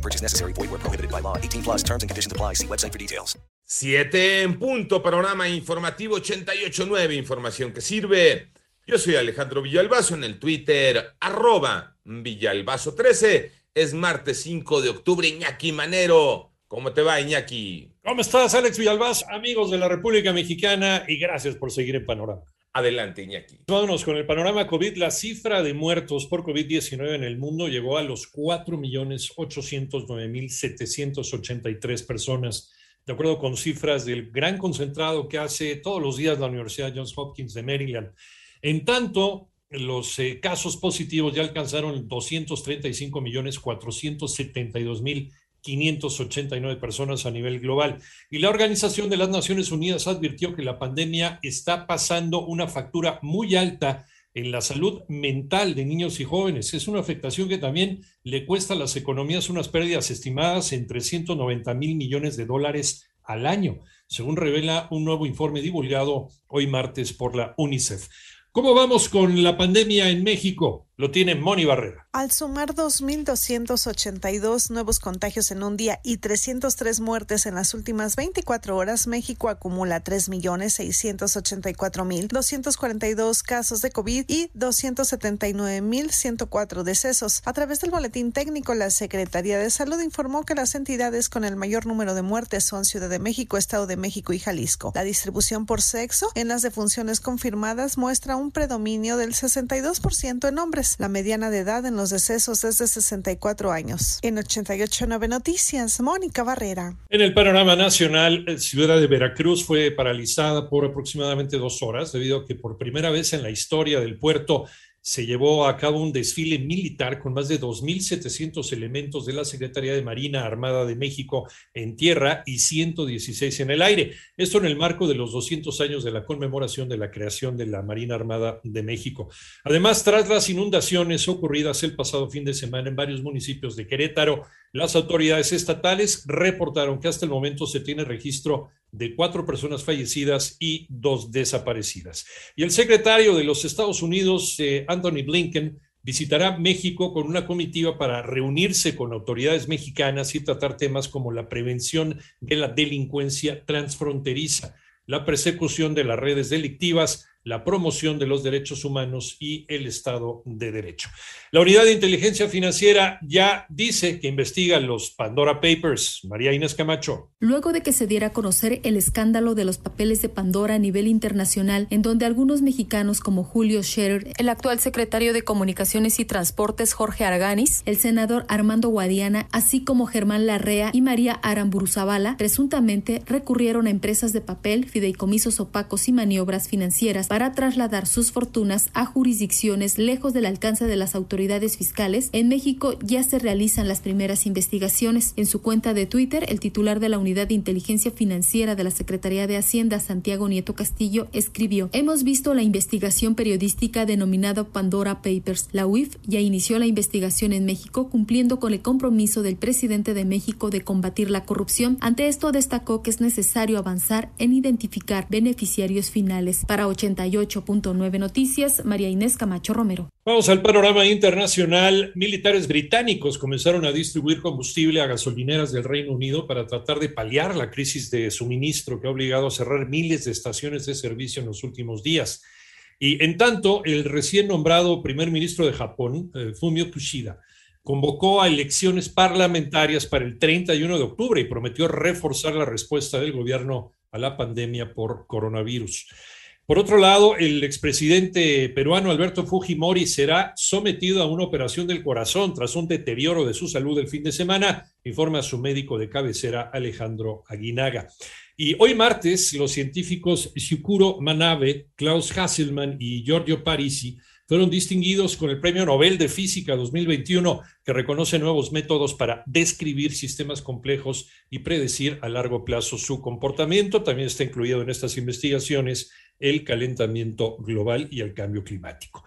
No purchase necessary. Void where prohibited by law. 18 plus terms and conditions apply. See website for details. Siete en punto, panorama informativo 88.9, información que sirve. Yo soy Alejandro Villalbazo en el Twitter, arroba Villalbazo13. Es martes 5 de octubre, Iñaki Manero. ¿Cómo te va, Iñaki? ¿Cómo estás, Alex Villalbaz? Amigos de la República Mexicana y gracias por seguir en Panorama. Adelante, Iñaki. Vámonos con el panorama COVID. La cifra de muertos por COVID-19 en el mundo llegó a los 4.809.783 personas, de acuerdo con cifras del gran concentrado que hace todos los días la Universidad Johns Hopkins de Maryland. En tanto, los eh, casos positivos ya alcanzaron 235.472.589 personas a nivel global. Y la Organización de las Naciones Unidas advirtió que la pandemia está pasando una factura muy alta en la salud mental de niños y jóvenes. Es una afectación que también le cuesta a las economías unas pérdidas estimadas en 390 mil millones de dólares al año, según revela un nuevo informe divulgado hoy martes por la UNICEF. ¿Cómo vamos con la pandemia en México? Lo tiene Moni Barrera. Al sumar 2.282 nuevos contagios en un día y 303 muertes en las últimas 24 horas, México acumula 3.684.242 casos de COVID y 279.104 decesos. A través del boletín técnico, la Secretaría de Salud informó que las entidades con el mayor número de muertes son Ciudad de México, Estado de México y Jalisco. La distribución por sexo en las defunciones confirmadas muestra un predominio del 62% en hombres. La mediana de edad en los decesos es de 64 años. En 88.9 Noticias, Mónica Barrera. En el panorama nacional, la ciudad de Veracruz fue paralizada por aproximadamente dos horas debido a que por primera vez en la historia del puerto se llevó a cabo un desfile militar con más de 2.700 elementos de la Secretaría de Marina Armada de México en tierra y 116 en el aire. Esto en el marco de los 200 años de la conmemoración de la creación de la Marina Armada de México. Además, tras las inundaciones ocurridas el pasado fin de semana en varios municipios de Querétaro, las autoridades estatales reportaron que hasta el momento se tiene registro de cuatro personas fallecidas y dos desaparecidas. Y el secretario de los Estados Unidos, eh, Anthony Blinken, visitará México con una comitiva para reunirse con autoridades mexicanas y tratar temas como la prevención de la delincuencia transfronteriza, la persecución de las redes delictivas, la promoción de los derechos humanos y el Estado de Derecho. La Unidad de Inteligencia Financiera ya dice que investiga los Pandora Papers. María Inés Camacho. Luego de que se diera a conocer el escándalo de los papeles de Pandora a nivel internacional, en donde algunos mexicanos como Julio Scherer, el actual secretario de Comunicaciones y Transportes Jorge Arganis, el senador Armando Guadiana, así como Germán Larrea y María Aramburuzabala, presuntamente recurrieron a empresas de papel, fideicomisos opacos y maniobras financieras para trasladar sus fortunas a jurisdicciones lejos del alcance de las autoridades fiscales, en México ya se realizan las primeras investigaciones. En su cuenta de Twitter, el titular de la Unidad de Inteligencia Financiera de la Secretaría de Hacienda, Santiago Nieto Castillo, escribió, Hemos visto la investigación periodística denominada Pandora Papers. La UIF ya inició la investigación en México cumpliendo con el compromiso del presidente de México de combatir la corrupción. Ante esto destacó que es necesario avanzar en identificar beneficiarios finales. Para 80 98.9 Noticias, María Inés Camacho Romero. Vamos al panorama internacional. Militares británicos comenzaron a distribuir combustible a gasolineras del Reino Unido para tratar de paliar la crisis de suministro que ha obligado a cerrar miles de estaciones de servicio en los últimos días. Y en tanto, el recién nombrado primer ministro de Japón, eh, Fumio Kishida, convocó a elecciones parlamentarias para el 31 de octubre y prometió reforzar la respuesta del gobierno a la pandemia por coronavirus. Por otro lado, el expresidente peruano Alberto Fujimori será sometido a una operación del corazón tras un deterioro de su salud el fin de semana, informa su médico de cabecera Alejandro Aguinaga. Y hoy martes, los científicos Shukuro Manabe, Klaus Hasselmann y Giorgio Parisi fueron distinguidos con el Premio Nobel de Física 2021, que reconoce nuevos métodos para describir sistemas complejos y predecir a largo plazo su comportamiento. También está incluido en estas investigaciones el calentamiento global y el cambio climático.